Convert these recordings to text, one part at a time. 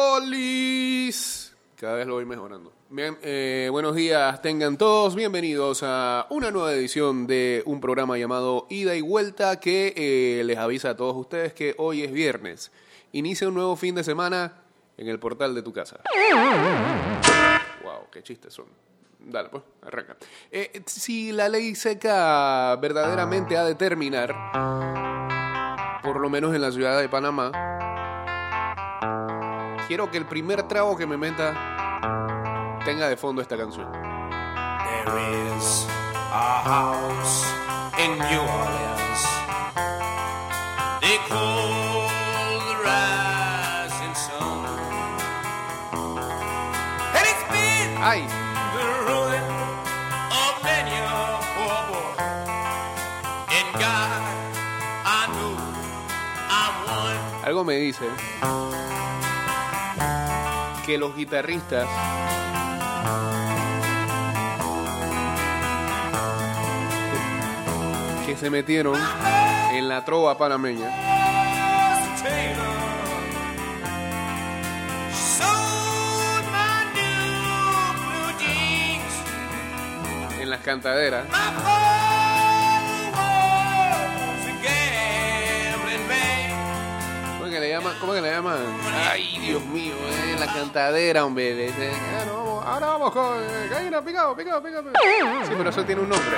Olis. Cada vez lo voy mejorando. Bien, eh, buenos días, tengan todos bienvenidos a una nueva edición de un programa llamado Ida y Vuelta que eh, les avisa a todos ustedes que hoy es viernes. Inicia un nuevo fin de semana en el portal de tu casa. Wow, qué chistes son. Dale, pues, arranca. Eh, si la ley seca verdaderamente ha de terminar, por lo menos en la ciudad de Panamá, quiero que el primer trago que me meta tenga de fondo esta canción. There is a house in New Orleans. They call the rising sun. And it's been ¡Ay! the ruin of many a poor boy. And God, I know I'm one. Algo me dice que los guitarristas que se metieron en la trova panameña. En las cantaderas llaman? ¿Cómo que le llaman? Ay, Dios mío, eh, la cantadera, hombre. "Ah, ahora vamos con eh, gallina, picado, picado, picado. Sí, pero eso tiene un nombre.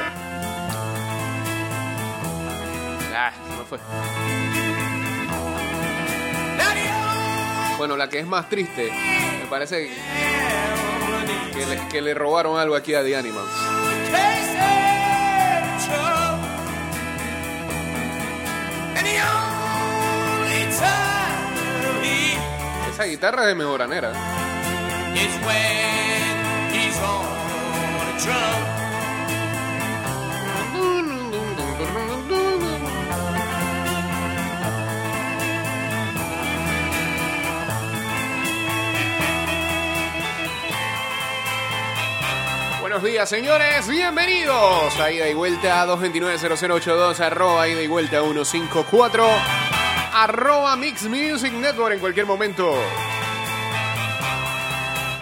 Ah, se me fue. Bueno, la que es más triste, me parece que le, que le robaron algo aquí a The Animals. Esa guitarra es de mejoranera. is when he's on a drum. Buenos días, señores. Bienvenidos a Ida y Vuelta 229-0082, arroba Ida y Vuelta 154, arroba Mix Music Network en cualquier momento.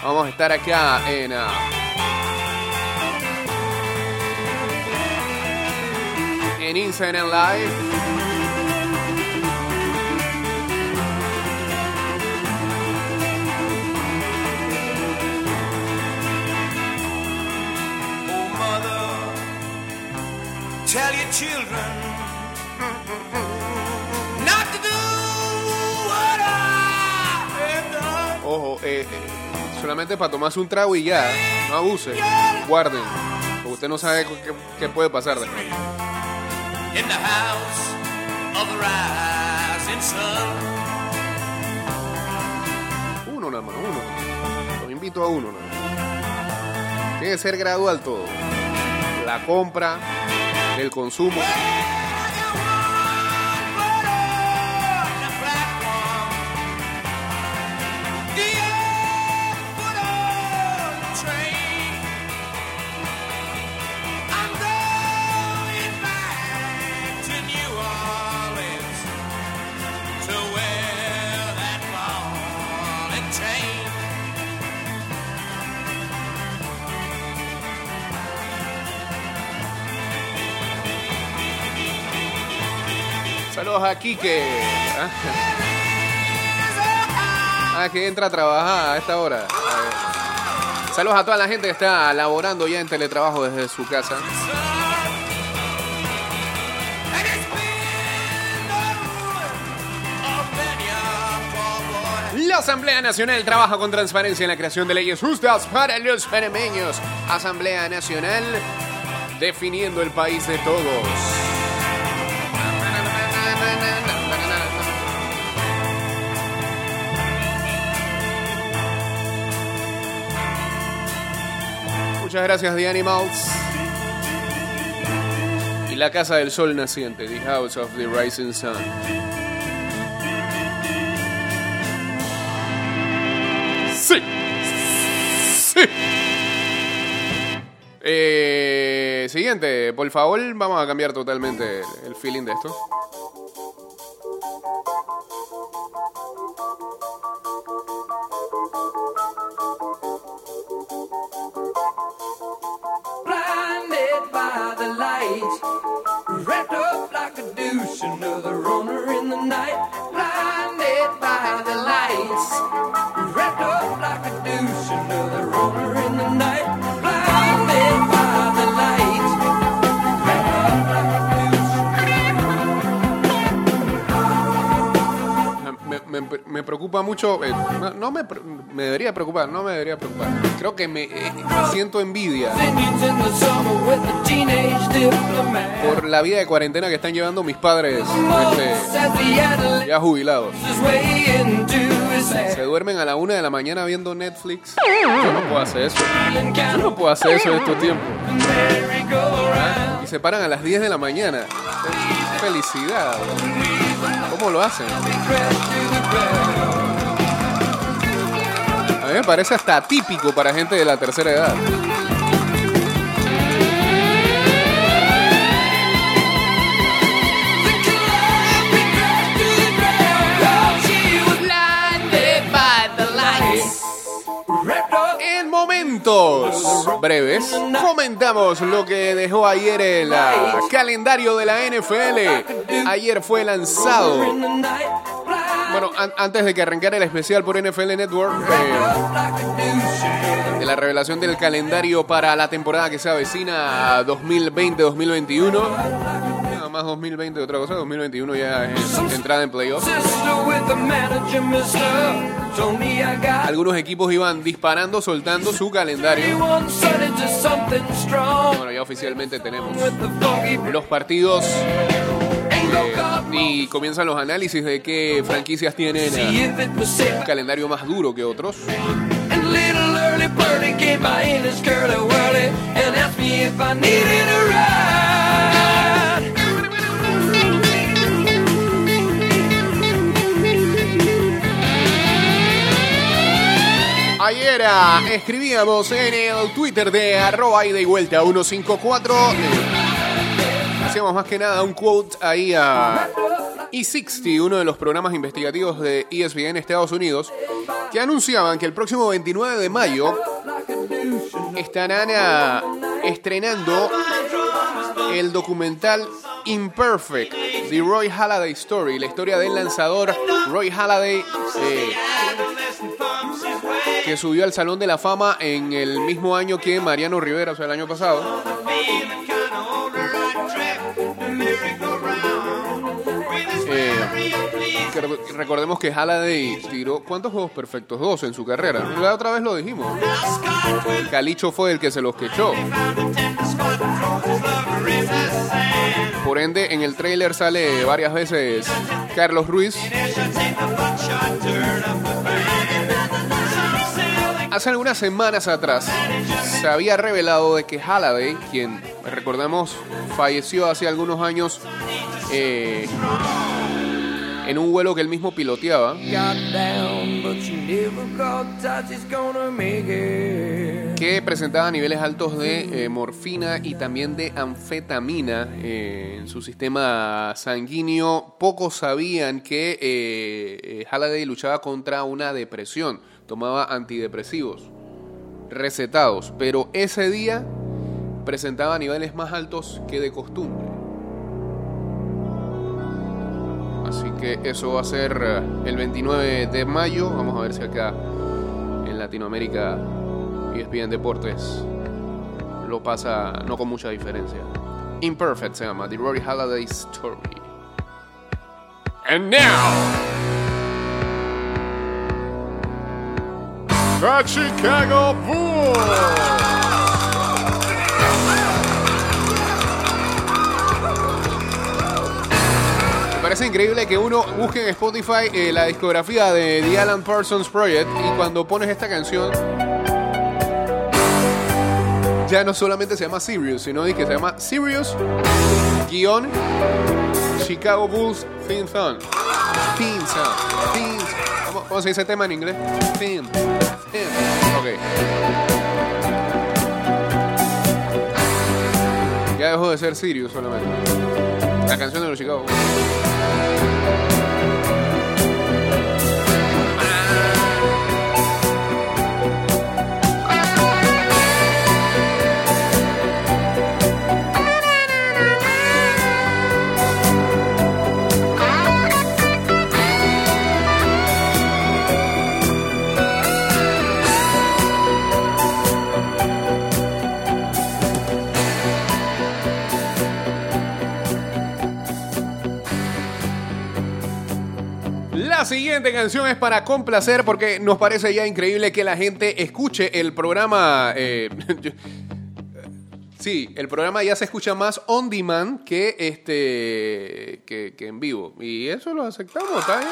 Vamos a estar acá en... ah, en Instagram Live. Oh, tell your children eh, eh, solamente para tomarse un trago y ya. No abuse. Guarden. Porque usted no sabe qué, qué puede pasar después. In the house of the rising sun. Uno nada más, uno. Los invito a uno nada más. Tiene que ser gradual todo. La compra, el consumo. Saludos a Quique. Ah, que entra a trabajar a esta hora. Saludos a toda la gente que está laborando ya en teletrabajo desde su casa. La Asamblea Nacional trabaja con transparencia en la creación de leyes justas para los panameños. Asamblea Nacional definiendo el país de todos. Muchas gracias, The Animals. Y la Casa del Sol Naciente, The House of the Rising Sun. Sí. Sí. Eh, siguiente, por favor, vamos a cambiar totalmente el, el feeling de esto. Hecho, eh, no, me, me debería preocupar, no me debería preocupar. Creo que me eh, siento envidia por la vida de cuarentena que están llevando mis padres este, ya jubilados. Se duermen a la una de la mañana viendo Netflix. Yo no puedo hacer eso. Yo no puedo hacer eso en estos tiempos. Y se paran a las 10 de la mañana. Felicidad. ¿Cómo lo hacen? A mí me parece hasta atípico para gente de la tercera edad. Breves, comentamos lo que dejó ayer el ah, calendario de la NFL. Ayer fue lanzado. Bueno, an- antes de que arrancara el especial por NFL Network, eh, de la revelación del calendario para la temporada que se avecina 2020-2021. Más 2020 otra cosa, 2021 ya es entrada en playoffs. Algunos equipos iban disparando, soltando su calendario. Bueno, ya oficialmente tenemos los partidos eh, y comienzan los análisis de qué franquicias tienen eh, un calendario más duro que otros. And. Ayer escribíamos en el Twitter de arroba y vuelta 154. eh, hacíamos más que nada un quote ahí a E60, uno de los programas investigativos de ESPN Estados Unidos, que anunciaban que el próximo 29 de mayo estarán ah, estrenando el documental Imperfect, The Roy Halladay Story, la historia del lanzador Roy Halladay, eh, que subió al Salón de la Fama en el mismo año que Mariano Rivera, o sea, el año pasado. Eh, recordemos que Halladay tiró ¿cuántos juegos perfectos? Dos en su carrera. La otra vez lo dijimos. Calicho fue el que se los quechó. Por ende, en el tráiler sale varias veces Carlos Ruiz. Hace algunas semanas atrás se había revelado de que Halladay, quien recordamos falleció hace algunos años eh, en un vuelo que él mismo piloteaba, que presentaba niveles altos de eh, morfina y también de anfetamina eh, en su sistema sanguíneo. Pocos sabían que eh, Halladay luchaba contra una depresión, tomaba antidepresivos recetados, pero ese día presentaba niveles más altos que de costumbre. Así que eso va a ser eh, el 29 de mayo. Vamos a ver si acá en Latinoamérica E ESPN Deportes lo pasa no con mucha diferencia. Imperfect se llama, The Rory Halladay Story. And now, the Chicago Bulls. Parece increíble que uno busque en Spotify eh, la discografía de The Alan Parsons Project y cuando pones esta canción ya no solamente se llama Sirius, sino que se llama Sirius guion Chicago Bulls Theme Song. Theme Song. Theme ¿Cómo, cómo se dice tema en inglés? Theme. Theme. Ok. Ya dejó de ser Sirius solamente. La canción de los Chicago Bulls. siguiente canción es para complacer porque nos parece ya increíble que la gente escuche el programa. eh, sí, el programa ya se escucha más on demand que este que en vivo. Y eso lo aceptamos, está bien.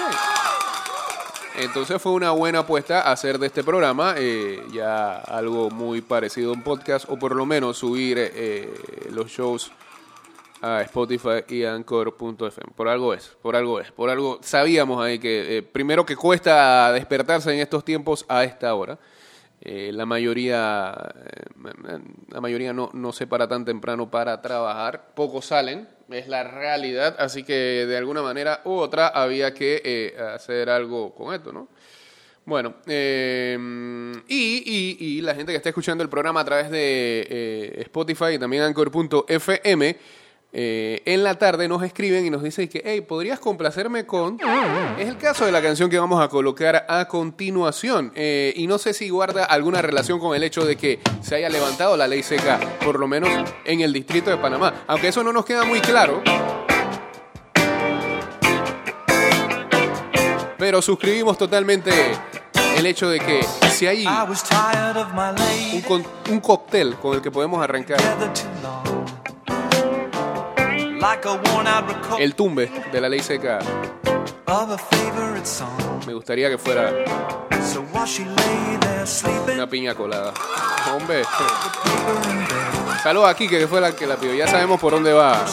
Entonces fue una buena apuesta hacer de este programa eh, ya algo muy parecido a un podcast o por lo menos subir eh, los shows a Spotify y Anchor.fm. Por algo es, por algo es, por algo sabíamos ahí que eh, primero que cuesta despertarse en estos tiempos a esta hora. Eh, la mayoría, eh, la mayoría no, no se para tan temprano para trabajar, pocos salen, es la realidad, así que de alguna manera u otra había que hacer algo con esto, ¿no? Bueno, y, y- la gente que está escuchando el programa a través de Spotify y también Anchor.fm, eh, en la tarde nos escriben y nos dicen que, hey, ¿podrías complacerme con...? Es el caso de la canción que vamos a colocar a continuación. Eh, y no sé si guarda alguna relación con el hecho de que se haya levantado la ley seca, por lo menos en el distrito de Panamá. Aunque eso no nos queda muy claro. Pero suscribimos totalmente el hecho de que si hay un cóctel con el que podemos arrancar el tumbe de la ley seca, me gustaría que fuera una piña colada. Hombre, saludos a Kike, que fue la que la pidió. Ya sabemos por dónde va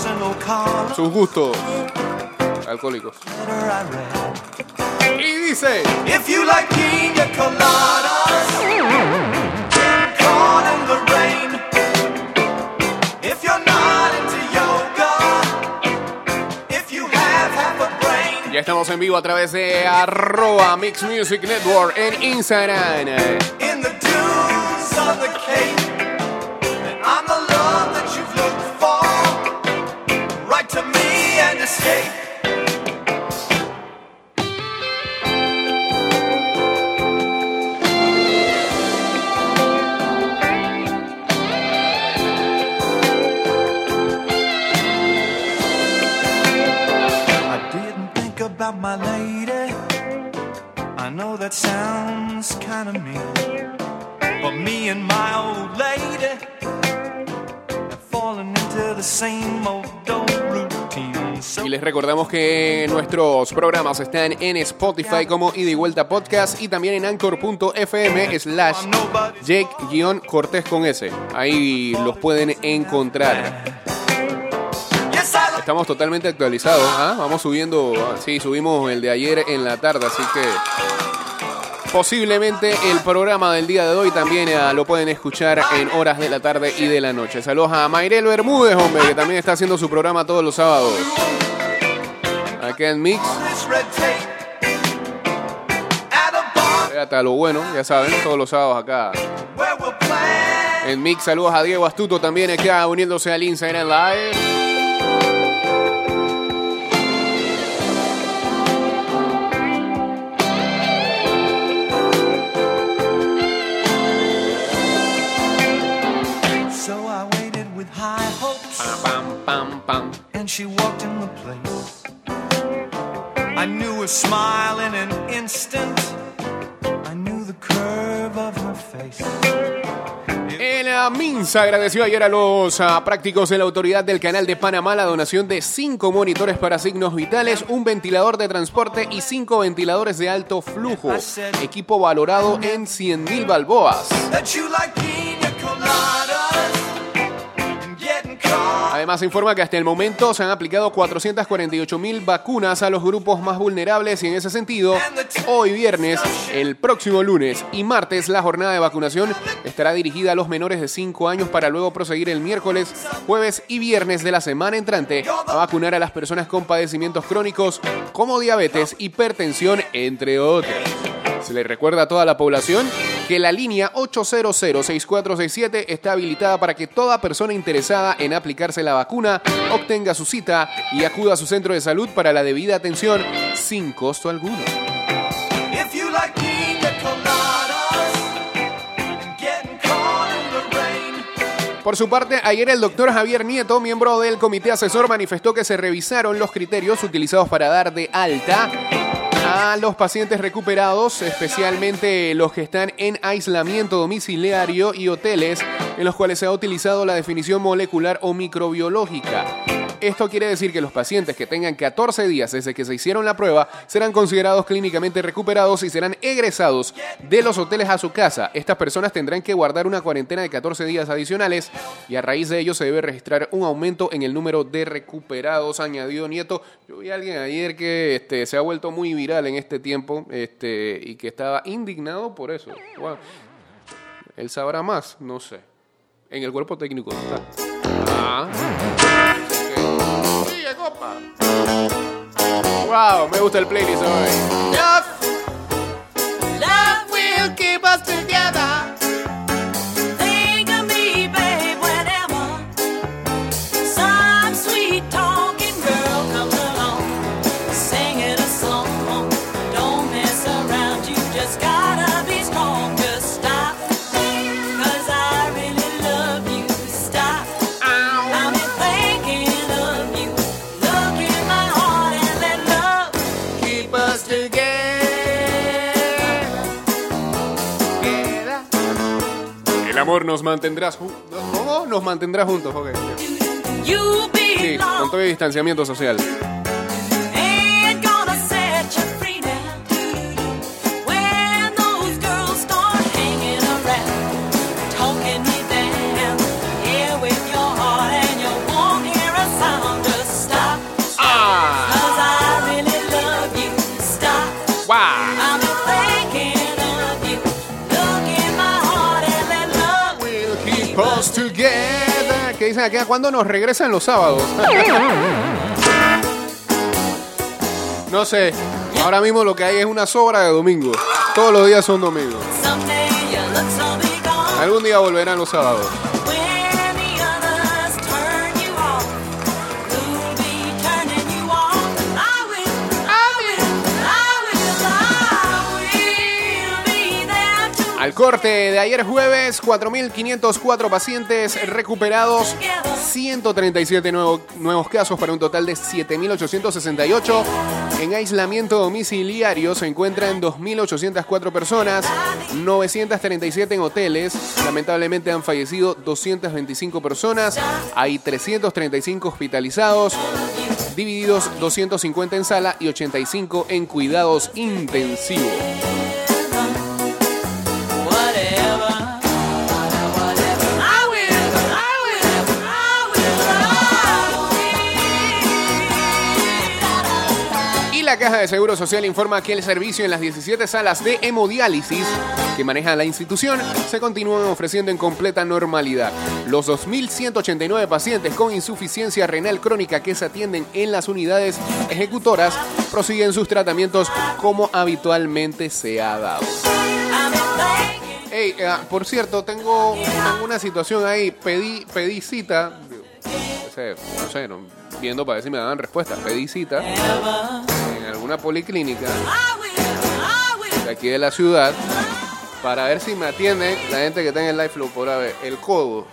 sus gustos alcohólicos. Y dice, If you like pina coladas, get caught in the rain. Ya estamos en vivo a través de arroba Mix Music Network en Instagram. in the about my lady. I know that sounds kind of mean. But me and my old lady have fallen into the same old old routine. So Y les recordamos que nuestros programas están en Spotify como Ida y Vuelta Podcast y también en anchor.fm slash. Jake-Cortés con S. Ahí los pueden encontrar. Estamos totalmente actualizados. ¿ah? Vamos subiendo. ah, Sí, subimos el de ayer en la tarde, así que posiblemente el programa del día de hoy también ah, lo pueden escuchar en horas de la tarde y de la noche. Saludos a Mayrel Bermúdez, hombre, que también está haciendo su programa todos los sábados. Acá en Mix. Hasta lo bueno, ya saben, todos los sábados acá en Mix. Saludos a Diego Astuto también acá uniéndose al Instagram Live. She walked in the place. I knew her smile in an instant. I knew the curve of her face. El Minsa agradeció ayer a los ah, prácticos de la autoridad del canal de Panamá la donación de cinco monitores para signos vitales, un ventilador de transporte y cinco ventiladores de alto flujo. Equipo valorado en 100 mil balboas. Además, informa que hasta el momento se han aplicado 448 mil vacunas a los grupos más vulnerables y en ese sentido, hoy viernes, el próximo lunes y martes, la jornada de vacunación estará dirigida a los menores de 5 años para luego proseguir el miércoles, jueves y viernes de la semana entrante a vacunar a las personas con padecimientos crónicos como diabetes, hipertensión, entre otros. Se le recuerda a toda la población que la línea 800-6467 está habilitada para que toda persona interesada en aplicarse la vacuna obtenga su cita y acuda a su centro de salud para la debida atención sin costo alguno. Por su parte, ayer el doctor Javier Nieto, miembro del comité asesor, manifestó que se revisaron los criterios utilizados para dar de alta a los pacientes recuperados, especialmente los que están en aislamiento domiciliario y hoteles en los cuales se ha utilizado la definición molecular o microbiológica. Esto quiere decir que los pacientes que tengan 14 días desde que se hicieron la prueba serán considerados clínicamente recuperados y serán egresados de los hoteles a su casa. Estas personas tendrán que guardar una cuarentena de 14 días adicionales y a raíz de ello se debe registrar un aumento en el número de recuperados, añadió Nieto. Yo vi a alguien ayer que este, se ha vuelto muy viral en este tiempo este, y que estaba indignado por eso. Él sabrá más, no sé. En el cuerpo técnico está. Wow, me gusta el playlist hoy. Nos mantendrá juntos. ¿Cómo? Nos mantendrá juntos, ok. Sí, con todo el distanciamiento social. Together. ¿Qué dicen aquí? ¿Cuándo nos regresan los sábados? no sé. Ahora mismo lo que hay es una sobra de domingo. Todos los días son domingos. Algún día volverán los sábados. Al corte de ayer jueves, 4.504 pacientes recuperados, 137 nuevo- nuevos casos para un total de 7.868. En aislamiento domiciliario se encuentran 2.804 personas, 937 en hoteles. Lamentablemente han fallecido 225 personas. Hay 335 hospitalizados, divididos 250 en sala y 85 en cuidados intensivos. La Caja de Seguro Social informa que el servicio en las 17 salas de hemodiálisis que maneja la institución se continúan ofreciendo en completa normalidad. Los 2.189 pacientes con insuficiencia renal crónica que se atienden en las unidades ejecutoras prosiguen sus tratamientos como habitualmente se ha dado. Hey, eh, por cierto, tengo, una situación ahí. Pedí, pedí cita. No sé, no sé, no- viendo para ver si me daban respuesta. Pedí cita alguna policlínica de aquí de la ciudad para ver si me atienden la gente que está en el live flow por ver el codo.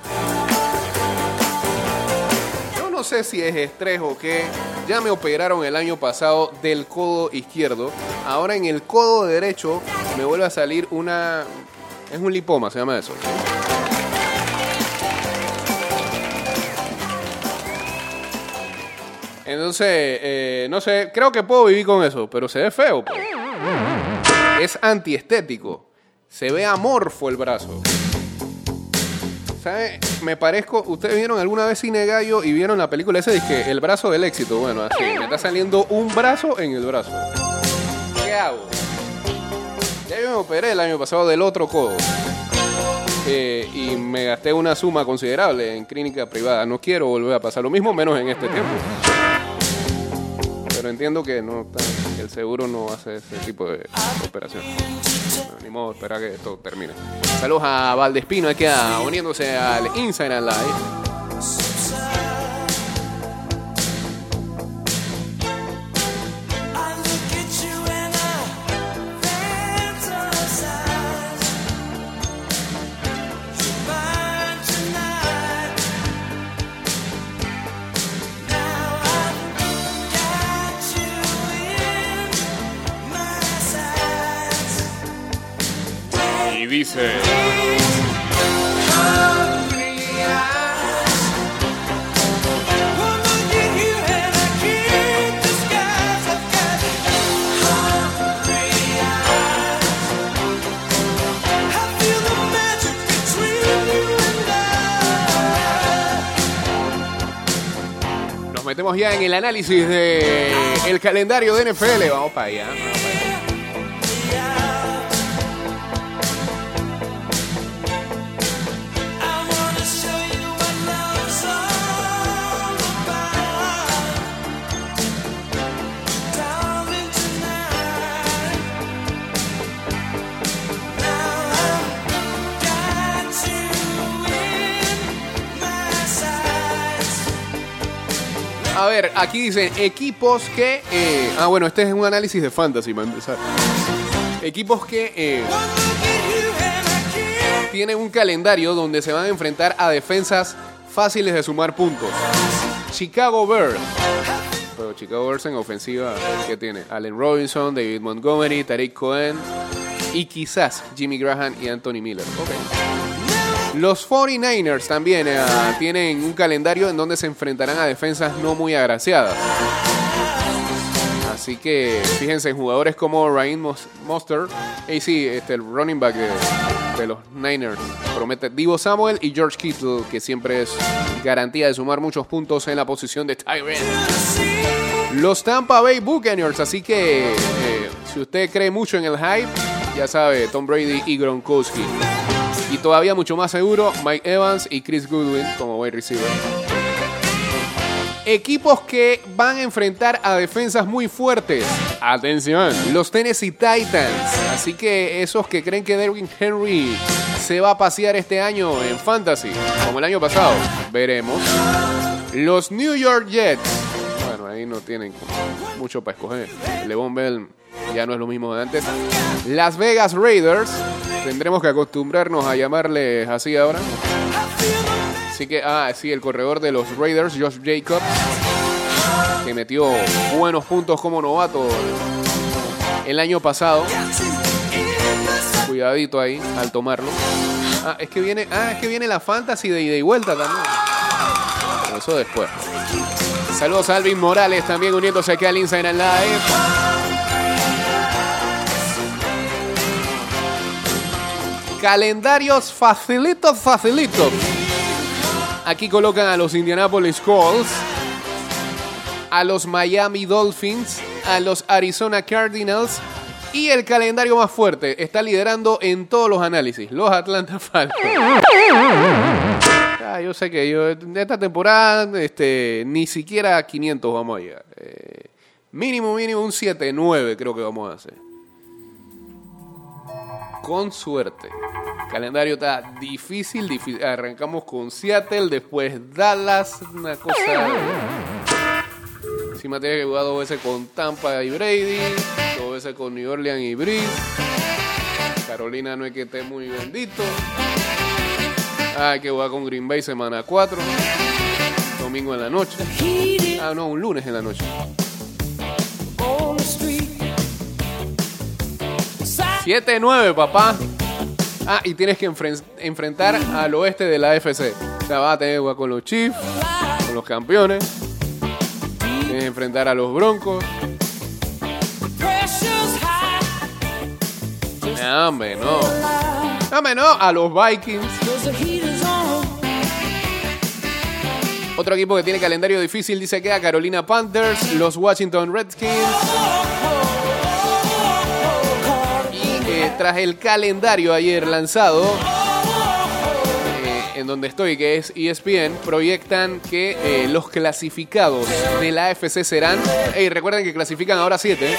Yo no sé si es estrés o qué. Ya me operaron el año pasado del codo izquierdo. Ahora en el codo derecho me vuelve a salir una. Es un lipoma, se llama eso. Entonces, eh, no sé, creo que puedo vivir con eso, pero se ve feo. pues. Es antiestético. Se ve amorfo el brazo. ¿Sabe? Me parezco. ¿Ustedes vieron alguna vez Cine Gallo y vieron la película esa? Dice el brazo del éxito. Bueno, así. Me está saliendo un brazo en el brazo. ¿Qué hago? Ya yo me operé el año pasado del otro codo. Eh, y me gasté una suma considerable en clínica privada. No quiero volver a pasar lo mismo, menos en este tiempo. Entiendo que no el seguro no hace ese tipo de operación. Ni modo, esperar que esto termine. Saludos a Valdespino, que queda uniéndose al Instagram Live. Dice... Nos metemos ya en el análisis de el calendario de NFL. Vamos para vamos para allá. A ver, aquí dicen equipos que. eh, ah, bueno, este es un análisis de fantasy, para empezar. Equipos que eh, tienen un calendario donde se van a enfrentar a defensas fáciles de sumar puntos. Chicago Bears. Pero Chicago Bears en ofensiva, ¿qué tiene? Allen Robinson, David Montgomery, Tariq Cohen y quizás Jimmy Graham y Anthony Miller. Ok. Los 49ers también eh, tienen un calendario en donde se enfrentarán a defensas no muy agraciadas. Así que fíjense en jugadores como Ryan sí, este, el running back de, de los Niners, promete Divo Samuel y George Kittle, que siempre es garantía de sumar muchos puntos en la posición de Tyrant. Los Tampa Bay Buccaneers, así que eh, si usted cree mucho en el hype, ya sabe, Tom Brady y Gronkowski. Y todavía mucho más seguro, Mike Evans y Chris Goodwin como wide receiver. Equipos que van a enfrentar a defensas muy fuertes. Atención, los Tennessee Titans. Así que esos que creen que Derwin Henry se va a pasear este año en Fantasy, como el año pasado, veremos. Los New York Jets. Bueno, ahí no tienen mucho para escoger. Levon Bell ya no es lo mismo de antes. Las Vegas Raiders. Tendremos que acostumbrarnos a llamarles así ahora. Así que, ah, sí, el corredor de los Raiders, Josh Jacobs, que metió buenos puntos como novato el año pasado. Cuidadito ahí al tomarlo. Ah, es que viene, ah, es que viene la fantasy de ida y vuelta también. Pero Eso después. Saludos a Alvin Morales también uniéndose aquí al Instagram Live. Calendarios facilitos, facilitos. Aquí colocan a los Indianapolis Colts, a los Miami Dolphins, a los Arizona Cardinals y el calendario más fuerte está liderando en todos los análisis, los Atlanta Falcons. Ah, yo sé que yo esta temporada este, ni siquiera a 500 vamos a llegar. Eh, mínimo, mínimo un 7-9 creo que vamos a hacer. Con suerte. Calendario está difícil. Arrancamos con Seattle, después Dallas, una cosa. Encima tiene que jugar dos veces con Tampa y Brady, dos veces con New Orleans y Breeze. Carolina no es que esté muy bendito. Ah, hay que jugar con Green Bay semana 4. Domingo en la noche. Ah, no, un lunes en la noche. 7-9, papá. Ah, y tienes que enfren- enfrentar al oeste de la FC. O sea, vas a tener con los Chiefs, con los campeones. Tienes que enfrentar a los Broncos. No, no. No, no. A los Vikings. Otro equipo que tiene calendario difícil dice que a Carolina Panthers, los Washington Redskins. Tras el calendario ayer lanzado, eh, en donde estoy, que es ESPN, proyectan que eh, los clasificados de la AFC serán. Ey, recuerden que clasifican ahora 7.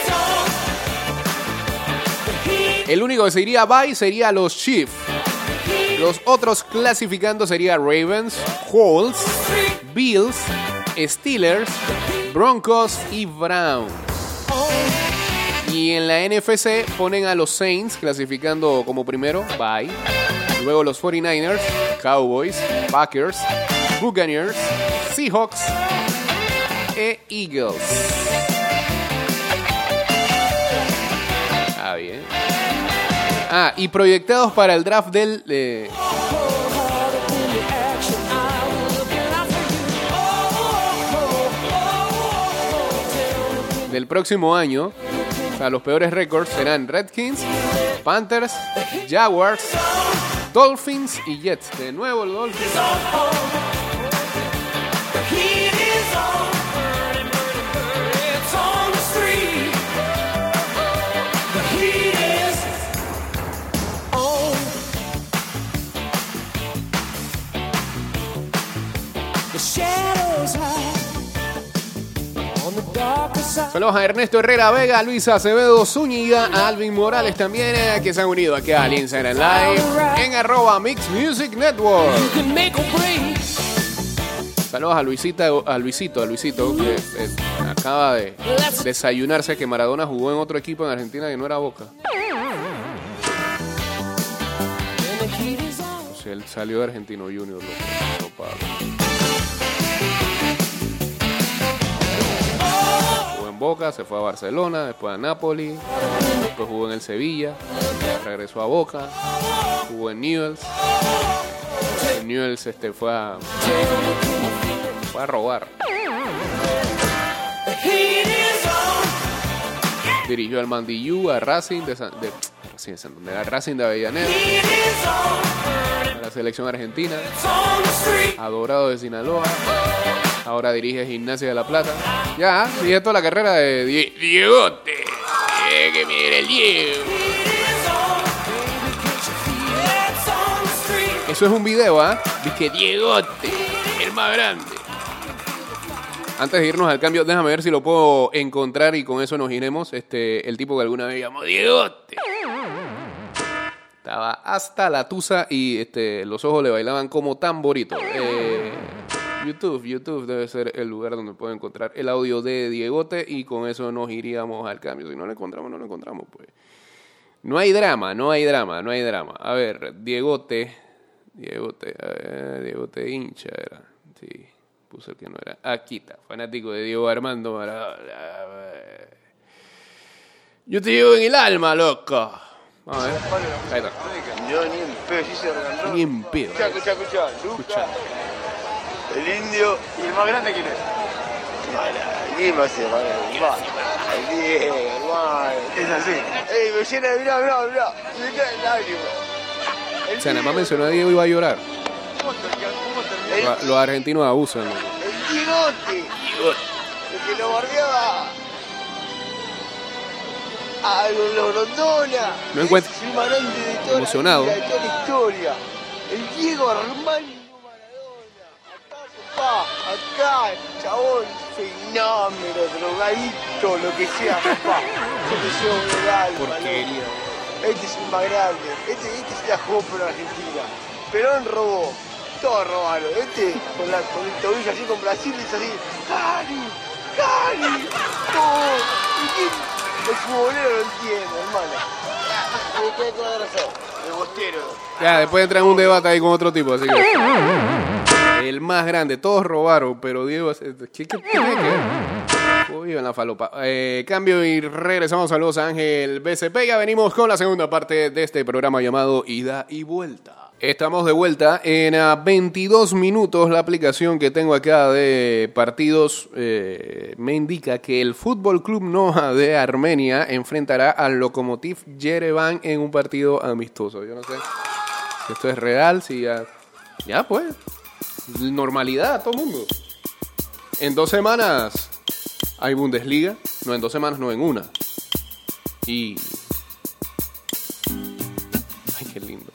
El único que se iría bye sería los Chiefs. Los otros clasificando sería Ravens, Colts, Bills, Steelers, Broncos y Browns. Y en la NFC ponen a los Saints clasificando como primero, bye. Luego los 49ers, Cowboys, Packers, Buccaneers, Seahawks e Eagles. Ah, bien. Ah, y proyectados para el draft del... eh, del próximo año. Sea, los peores récords serán Redskins, Panthers, Jaguars, Dolphins y Jets. De nuevo el Dolphins. Saludos a Ernesto Herrera Vega, a Luis Acevedo Zúñiga, a Alvin Morales también, eh, que se han unido aquí al Instagram Live en arroba Mix Music Network. Saludos a Luisita, a Luisito, a Luisito, que eh, acaba de desayunarse que Maradona jugó en otro equipo en Argentina que no era Boca. O sea, él salió de Argentino Junior. loco, Boca, se fue a Barcelona, después a Napoli, después jugó en el Sevilla, regresó a Boca, jugó en Newell's. Newell's este, fue a, fue a robar. Dirigió al Mandillú, a Racing de, San- de, Racing de Santander, a Racing de Avellaneda, a la selección argentina, a Dorado de Sinaloa, ahora dirige Gimnasia de La Plata. Ya, sigue toda la carrera de Die- Diegote. Eh, que mire el Diego. Eso es un video, ¿ah? Dice Diegote, el más grande. Antes de irnos al cambio, déjame ver si lo puedo encontrar y con eso nos iremos. Este, el tipo que alguna vez llamó Diegote. Estaba hasta la tusa y este, los ojos le bailaban como tamborito. Eh, YouTube, YouTube debe ser el lugar donde puedo encontrar el audio de Diegote y con eso nos iríamos al cambio. Si no lo encontramos, no lo encontramos, pues. No hay drama, no hay drama, no hay drama. A ver, Diegote. Diegote, a ver, Diegote hincha era. Sí, puse el que no era. Aquí está, fanático de Diego Armando Maradona. Yo te llevo en el alma, loco. Vamos a ver. Ahí está. Yo ni en pedo, sí se. Ni en pedo. Escucha, escucha, escucha. Luca, el indio. ¿Y el más grande quién es? Mala, ¿quién va ser? Mala, el Diego, hermano. Es así. Ey, me llena de mirá, mirá, mirá. Me caen lágrimas. El O sea, nada más mencionó a Diego y iba a llorar. ¿Cómo terminó? Los, argentinos abusan, loco. El Diegote. El que lo bardeaba. A los Rondona. No encuentro- Es el más grande de toda Emocionado. la de toda la historia. El Diego. Acá, papá. Acá, chabón. Fenómeno, drogadicto, lo que sea, papá. Yo te llevo alma. Porquería. Este es el más grande. Este, este se la jugó por Argentina. Perón robó. Todos robaron. Este con, la, con el tobillo así con Brasil dice así. ¡Cari! ¡Cari! ¡Todo! ¿Y quién? El futbolero lo entiende, hermano. ¿Qué, qué, qué va a hacer? El bostero. Ya, después entra en un debate ahí con otro tipo, así que. El más grande, todos robaron, pero Diego. ¿Qué, qué, qué? Uy, en la falopa. Eh, cambio y regresamos. Saludos a Ángel BCP. Ya venimos con la segunda parte de este programa llamado Ida y Vuelta. Estamos de vuelta en a 22 minutos. La aplicación que tengo acá de partidos eh, me indica que el Fútbol Club Noja de Armenia enfrentará al Lokomotiv Yerevan en un partido amistoso. Yo no sé si esto es real, si ya. Ya, pues. Normalidad, todo el mundo. En dos semanas hay Bundesliga. No, en dos semanas, no, en una. Y. Ay, qué lindo.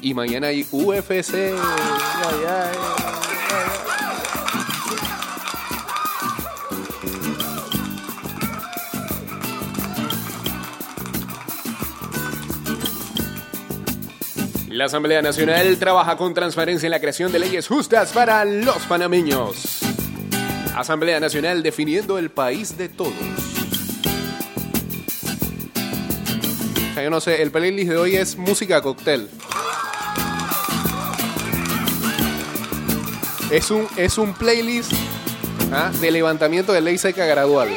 Y mañana hay UFC. Ay, ay. La Asamblea Nacional trabaja con transparencia en la creación de leyes justas para los panameños. Asamblea Nacional definiendo el país de todos. Yo no sé, el playlist de hoy es música cóctel. Es un, es un playlist ¿ah? de levantamiento de ley seca gradual.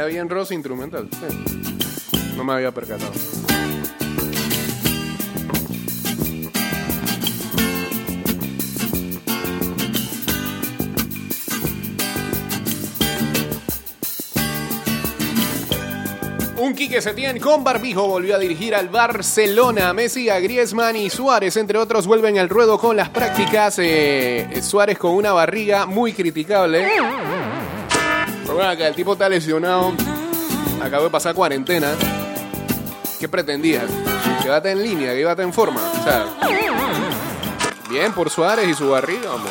La Bien Rosa instrumental. No me había percatado. Un Quique Setién con barbijo volvió a dirigir al Barcelona. Messi, a Griezmann y Suárez, entre otros, vuelven al ruedo con las prácticas. Eh, Suárez con una barriga muy criticable. Bueno, acá el tipo está lesionado. Acabo de pasar cuarentena. ¿Qué pretendías? Quédate en línea, quédate en forma. O sea, bien por Suárez y su barriga, hombre.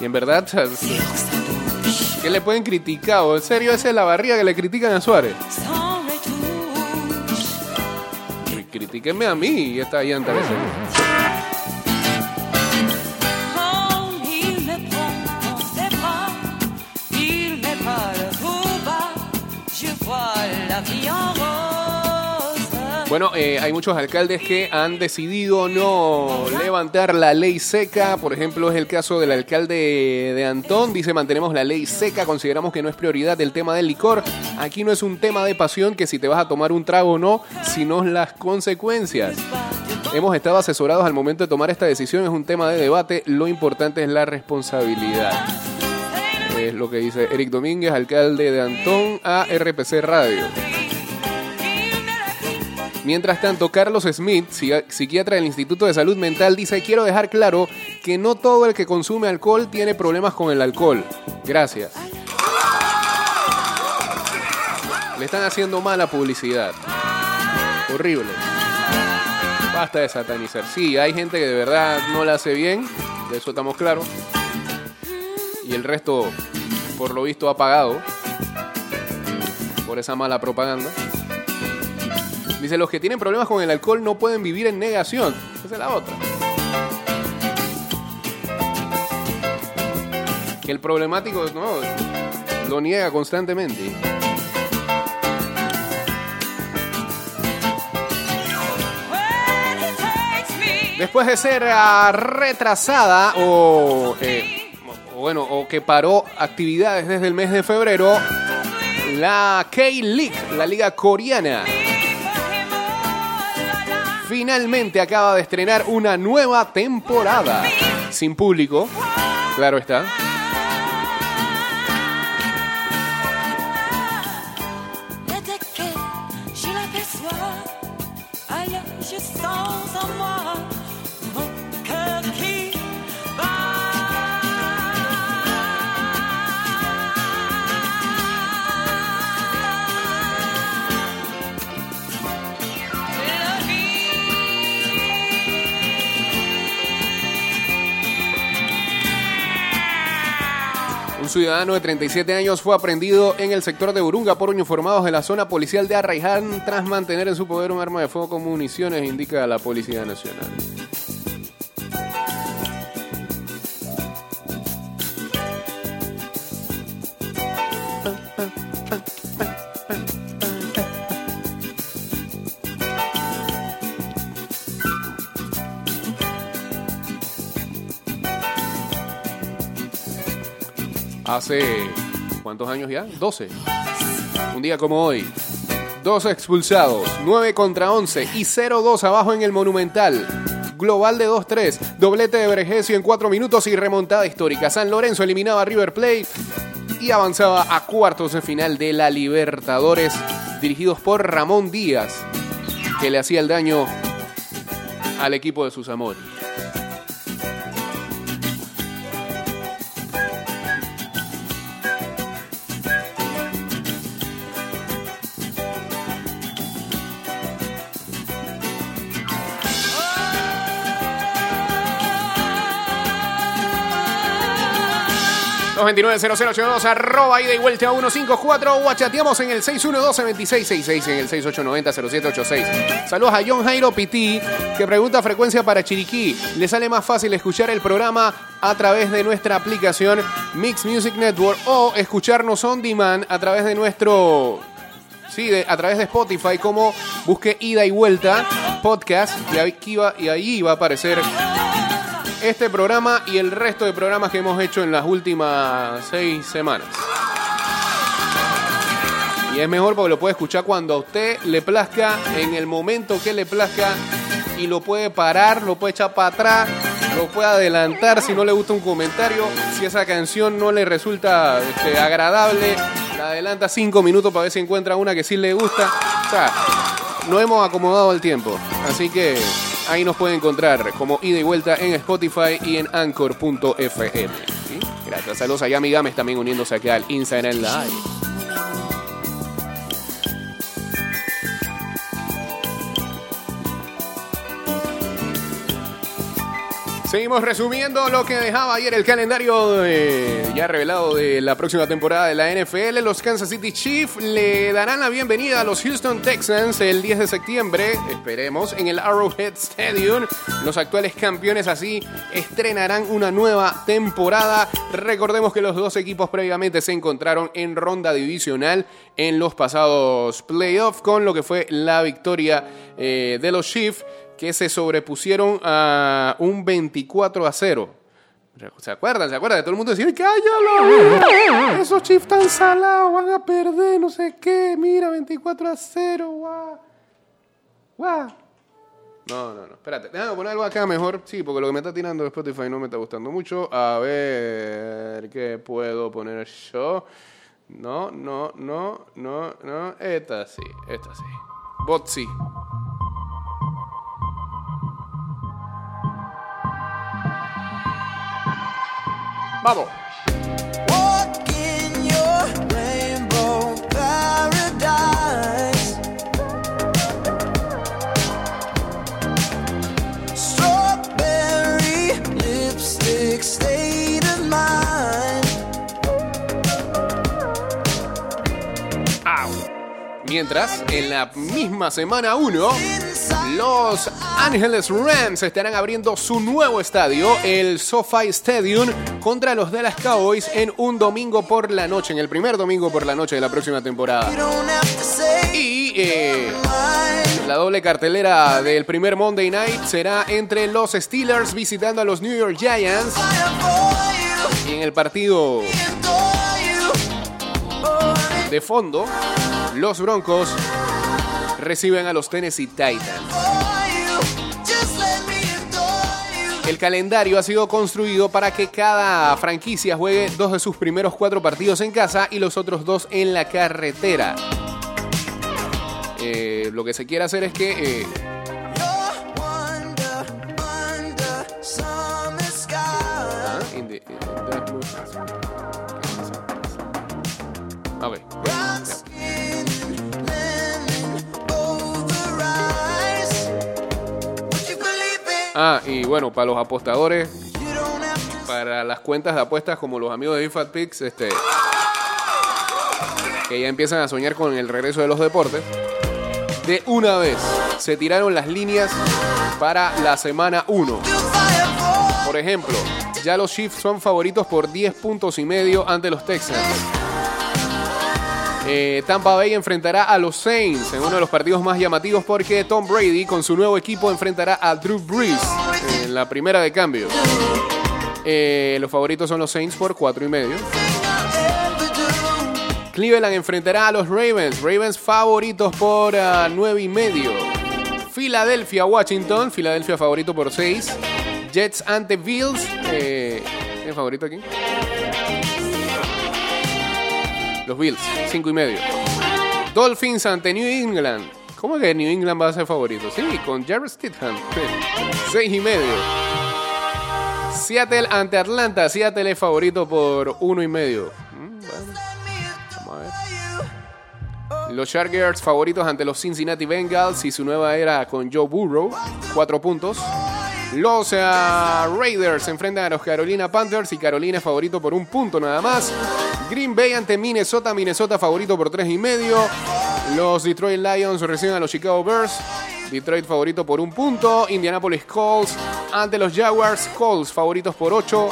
Y en verdad, ¿qué le pueden criticar? ¿O ¿En serio esa es la barriga que le critican a Suárez? Cri- Critíquenme a mí y esta llanta que Bueno, eh, hay muchos alcaldes que han decidido no levantar la ley seca. Por ejemplo, es el caso del alcalde de Antón. Dice, mantenemos la ley seca, consideramos que no es prioridad el tema del licor. Aquí no es un tema de pasión que si te vas a tomar un trago o no, sino las consecuencias. Hemos estado asesorados al momento de tomar esta decisión, es un tema de debate, lo importante es la responsabilidad. Es lo que dice Eric Domínguez, alcalde de Antón, a RPC Radio. Mientras tanto, Carlos Smith, psi- psiquiatra del Instituto de Salud Mental, dice, quiero dejar claro que no todo el que consume alcohol tiene problemas con el alcohol. Gracias. Le están haciendo mala publicidad. Horrible. Basta de satanizar. Sí, hay gente que de verdad no la hace bien, de eso estamos claros. Y el resto, por lo visto, ha pagado por esa mala propaganda. Dice, los que tienen problemas con el alcohol no pueden vivir en negación. Esa es la otra. Que el problemático no, lo niega constantemente. Después de ser ah, retrasada o, eh, o bueno, o que paró actividades desde el mes de febrero, la K-League, la liga coreana, finalmente acaba de estrenar una nueva temporada. Sin público, claro está. Ciudadano de 37 años fue aprendido en el sector de Burunga por uniformados de la zona policial de Arraiján tras mantener en su poder un arma de fuego con municiones, indica la Policía Nacional. Hace... ¿Cuántos años ya? 12. Un día como hoy. Dos expulsados, 9 contra 11 y 0-2 abajo en el Monumental. Global de 2-3, doblete de Bregesio en 4 minutos y remontada histórica. San Lorenzo eliminaba a River Plate y avanzaba a cuartos de final de la Libertadores, dirigidos por Ramón Díaz, que le hacía el daño al equipo de sus amores. Los 290082 arroba ida y vuelta a 154 o chateamos en el 612-2666 en el 6890-0786. Saludos a John Jairo Piti que pregunta frecuencia para Chiriquí. ¿Le sale más fácil escuchar el programa a través de nuestra aplicación Mix Music Network o escucharnos on demand a través de nuestro Sí, a través de Spotify, como busque ida y vuelta podcast y, va- y ahí va a aparecer este programa y el resto de programas que hemos hecho en las últimas seis semanas. Y es mejor porque lo puede escuchar cuando a usted le plazca, en el momento que le plazca, y lo puede parar, lo puede echar para atrás, lo puede adelantar si no le gusta un comentario, si esa canción no le resulta este, agradable, la adelanta cinco minutos para ver si encuentra una que sí le gusta. O sea, no hemos acomodado el tiempo, así que ahí nos puede encontrar como ida y vuelta en Spotify y en anchor.fm. ¿sí? Gracias, a Yami Games también uniéndose aquí al Instagram Live. Seguimos resumiendo lo que dejaba ayer el calendario de- ya revelado de la próxima temporada de la NFL. Los Kansas City Chiefs le darán la bienvenida a los Houston Texans el 10 de septiembre, esperemos, en el Arrowhead Stadium. Los actuales campeones así estrenarán una nueva temporada. Recordemos que los dos equipos previamente se encontraron en ronda divisional en los pasados playoffs con lo que fue la victoria eh, de los Chiefs que se sobrepusieron a un 24 a 0. ¿Se acuerdan? ¿Se acuerdan? Todo el mundo decía, ¡cállalo! Esos chiefs tan salados van a perder, no sé qué. Mira, 24 a 0, guau. Guau. No, no, no. Espérate, déjame poner algo acá mejor. Sí, porque lo que me está tirando de Spotify no me está gustando mucho. A ver, ¿qué puedo poner yo? No, no, no, no, no. Esta sí, esta sí. Bot sí. Au. Mientras, en la misma semana 1, los Ángeles Rams estarán abriendo su nuevo estadio, el SoFi Stadium, contra los Dallas Cowboys en un domingo por la noche, en el primer domingo por la noche de la próxima temporada. Y eh, la doble cartelera del primer Monday Night será entre los Steelers visitando a los New York Giants y en el partido de fondo, los Broncos reciben a los Tennessee Titans. El calendario ha sido construido para que cada franquicia juegue dos de sus primeros cuatro partidos en casa y los otros dos en la carretera. Eh, lo que se quiere hacer es que eh, Y bueno, para los apostadores, para las cuentas de apuestas como los amigos de IFAT Picks, este, que ya empiezan a soñar con el regreso de los deportes, de una vez se tiraron las líneas para la semana 1. fire for Por ejemplo, ya los Chiefs son favoritos por 10 puntos y medio ante los Texans. Eh, Tampa Bay enfrentará a los Saints en uno de los partidos más llamativos porque Tom Brady con su nuevo equipo enfrentará a Drew Brees en la primera de cambio. Eh, los favoritos son los Saints por 4 y medio. Cleveland enfrentará a los Ravens. Ravens favoritos por 9 y medio. Filadelfia, Washington. Filadelfia favorito por 6. Jets ante Bills. Eh, ¿Quién es favorito aquí? Los Bills, 5 y medio. Dolphins ante New England. ¿Cómo que New England va a ser favorito? Sí, con Jared Stidham. 6 y medio. Seattle ante Atlanta. Seattle es favorito por 1 y medio. Mm. Los Chargers favoritos ante los Cincinnati Bengals y su nueva era con Joe Burrow, 4 puntos. Los eh, Raiders se enfrentan a los Carolina Panthers y Carolina es favorito por un punto nada más. Green Bay ante Minnesota, Minnesota favorito por 3 y medio. Los Detroit Lions reciben a los Chicago Bears. Detroit favorito por un punto. Indianapolis Colts ante los Jaguars. Colts favoritos por 8.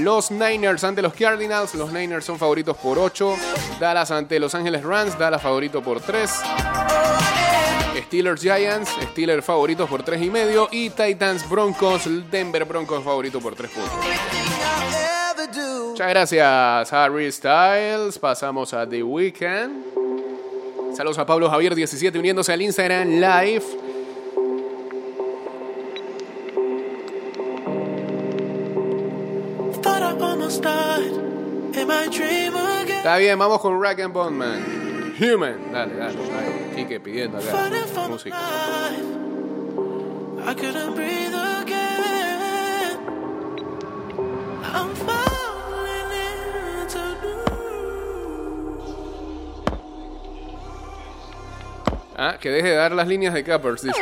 Los Niners ante los Cardinals. Los Niners son favoritos por 8. Dallas ante Los Angeles Rams. Dallas favorito por 3. Steelers Giants, Steelers favoritos por tres y medio y Titans Broncos, Denver Broncos favorito por tres puntos. Muchas gracias, Harry Styles. Pasamos a The Weeknd. Saludos a Pablo Javier 17 uniéndose al Instagram Live. Está bien, vamos con Rack and Bondman. Human. Dale, dale, dale. Quique pidiendo acá música. I couldn't breathe again. I'm falling Ah, que deje de dar las líneas de Cappers, dice.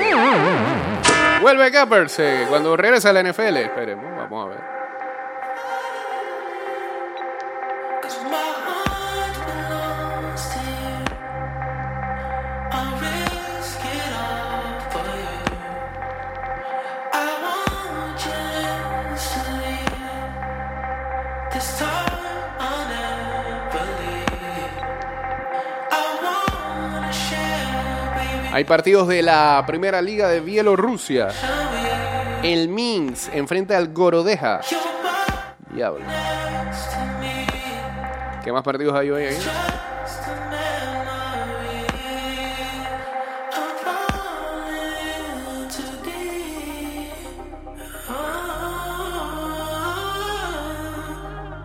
Vuelve Cappers eh, cuando regresa a la NFL. Esperemos, vamos a ver. Hay partidos de la primera liga de Bielorrusia. El Minsk enfrenta al Gorodeja. Diablo. ¿Qué más partidos hay hoy ahí? Just a memory. I'm falling too deep. Oh.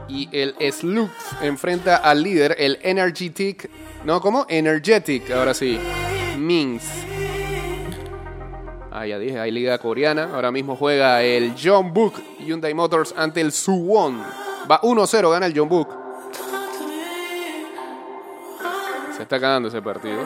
Y el Slug enfrenta al líder, el Energetic. No, ¿cómo? Energetic, ahora sí. Minsk. Ah, ya dije, hay liga coreana. Ahora mismo juega el John Book Hyundai Motors ante el Suwon. Va 1-0, gana el John Book. Se está acabando ese partido.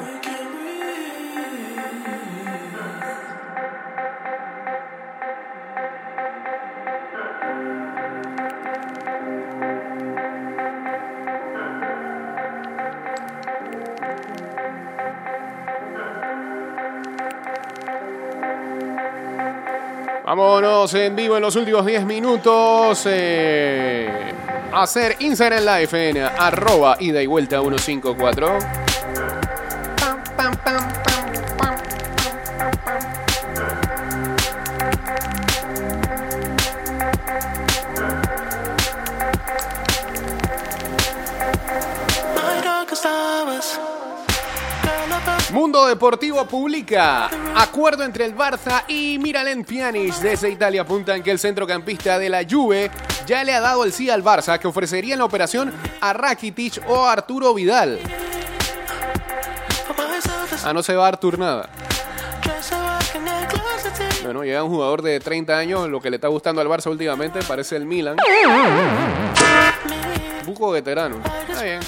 Vámonos en vivo en los últimos 10 minutos. eh, hacer Instagram Live en arroba ida y vuelta 154. Pam, Mundo Deportivo publica acuerdo entre el Barça y Miralem Pjanic desde Italia apuntan que el centrocampista de la Juve ya le ha dado el sí al Barça que ofrecería en la operación a Rakitic o a Arturo Vidal. Ah, no se va Artur nada. Bueno, llega un jugador de 30 años, lo que le está gustando al Barça últimamente parece el Milan. Buco veterano. Está bien.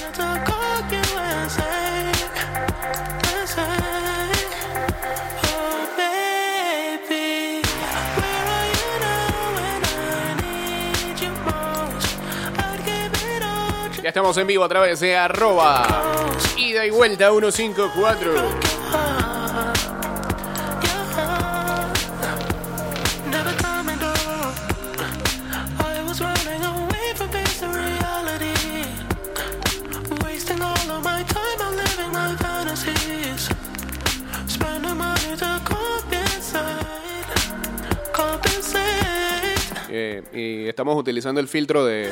Ya estamos en vivo a través de arroba ida y vuelta 154. your heart, your heart. Never coming down. I was running away from facing reality. Wasting all of my time on living my fantasies. Spending money to compensate. Compensate. Eh, y estamos utilizando el filtro de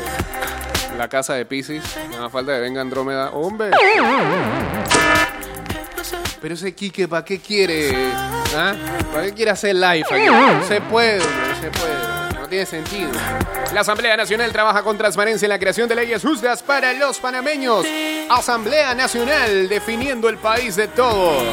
la casa de Pisces. Hace falta que venga Andrómeda. ¡Hombre! Pero ese Quique, ¿para qué quiere? ¿Ah? ¿Para qué quiere hacer live aquí? No se puede, no se puede. No tiene sentido. La Asamblea Nacional trabaja con transparencia en la creación de leyes justas para los panameños. Asamblea Nacional definiendo el país de todos.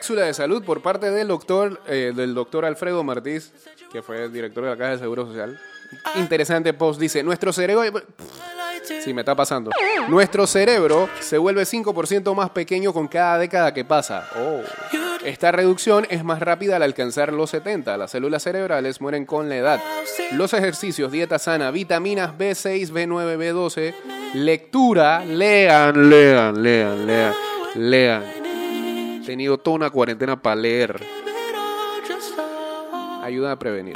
Cápsula de salud por parte del doctor, eh, del doctor Alfredo Martís, que fue director de la Caja de Seguro Social. Interesante post, dice, nuestro cerebro... I like to Sí, me está pasando. Nuestro cerebro se vuelve 5% más pequeño con cada década que pasa. Oh. Esta reducción es más rápida al alcanzar los 70. Las células cerebrales mueren con la edad. Los ejercicios, dieta sana, vitaminas B6, B9, B12, lectura, lean, lean, lean, lean, lean. Tenido toda una cuarentena para leer. Ayuda a prevenir.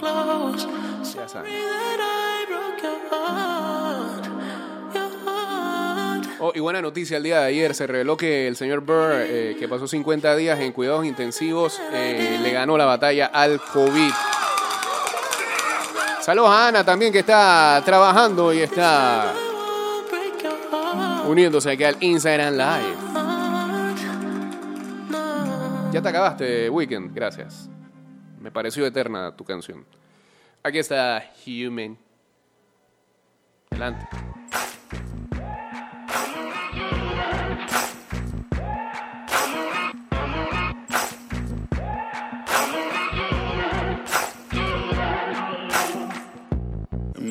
Oh, y buena noticia, el día de ayer se reveló que el señor Burr, eh, que pasó 50 días en cuidados intensivos, eh, le ganó la batalla al COVID. Saludos a Ana también que está trabajando y está uniéndose aquí al Instagram Live. Ya te acabaste, Weekend, gracias. Me pareció eterna tu canción. Aquí está Human. Adelante.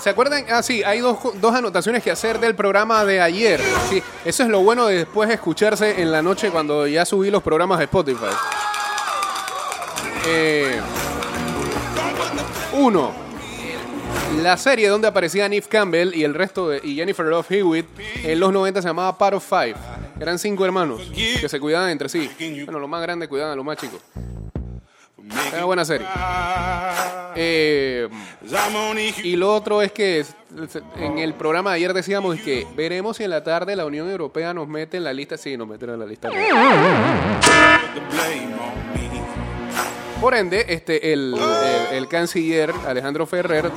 ¿Se acuerdan? Ah, sí, hay dos, dos anotaciones que hacer del programa de ayer. Sí, eso es lo bueno de después escucharse en la noche cuando ya subí los programas de Spotify. Eh, uno, la serie donde aparecía Neve Campbell y el resto de, y Jennifer Love Hewitt en los 90 se llamaba Part of Five. Eran cinco hermanos que se cuidaban entre sí. Bueno, los más grandes cuidaban a los más chicos. Una buena serie. Eh, y lo otro es que en el programa de ayer decíamos que veremos si en la tarde la Unión Europea nos mete en la lista. Sí, nos meten en la lista. Por ende, este, el, el- canciller Alejandro Ferrer eh,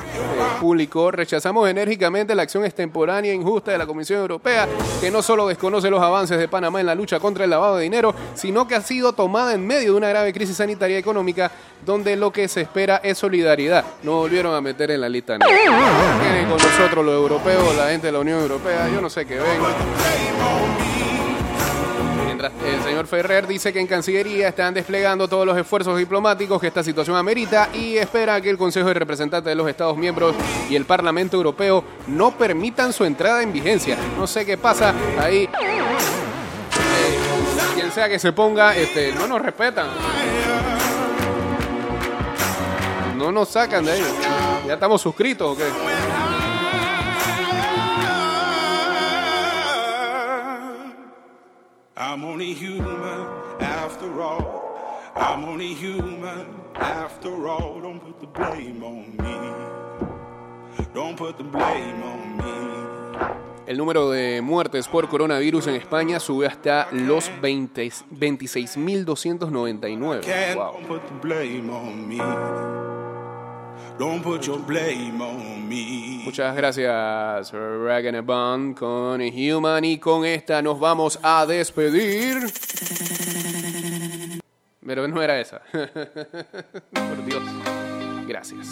publicó, rechazamos enérgicamente la acción extemporánea e injusta de la Comisión Europea, que no solo desconoce los avances de Panamá en la lucha contra el lavado de dinero, sino que ha sido tomada en medio de una grave crisis sanitaria y económica, donde lo que se espera es solidaridad. No volvieron a meter en la lista negra. Tienen con nosotros los europeos, la gente de la Unión Europea, yo no sé qué ven. El señor Ferrer dice que en Cancillería están desplegando todos los esfuerzos diplomáticos que esta situación amerita y espera que el Consejo de Representantes de los Estados miembros y el Parlamento Europeo no permitan su entrada en vigencia. No sé qué pasa ahí. Eh, quien sea que se ponga, este, no nos respetan. No nos sacan de ahí. ¿Ya estamos suscritos o qué? I'm only human after all. I'm only human after all. Don't put the blame on me. Don't put the blame on me. El número de muertes por coronavirus en España sube hasta los 20 26.299. Can't Wow. Don't put your blame on me. Muchas gracias, Bond con Human. Y con esta nos vamos a despedir. Pero no era esa. Por Dios. Gracias.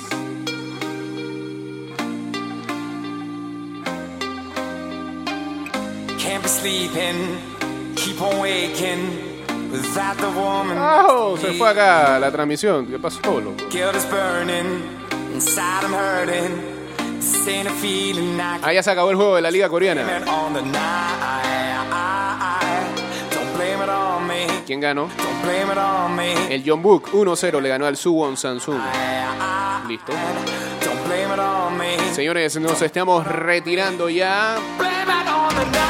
Can't be sleeping, keep on waking without the woman. ¡Oh! Se fue acá la transmisión. ¿Qué pasó, loco? Ah, ya se acabó el juego de la Liga Coreana. ¿Quién ganó? El John Book 1-0 le ganó al Suwon Samsung. Listo. Señores, nos estamos retirando ya.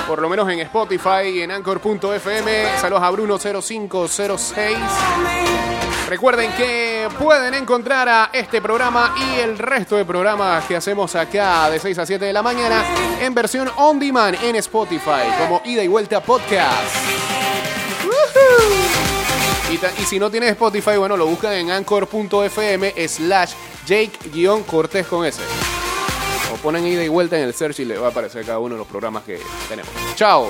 Por lo menos en Spotify y en Anchor.fm. Saludos a Bruno0506. Recuerden que pueden encontrar a este programa y el resto de programas que hacemos acá de 6 a 7 de la mañana en versión on demand en Spotify como Ida y Vuelta Podcast. Y, y si no tienes Spotify, bueno, lo buscan en anchor.fm slash Jake-Cortés con S. O ponen ida y vuelta en el search y le va a aparecer cada uno de los programas que tenemos. Chao.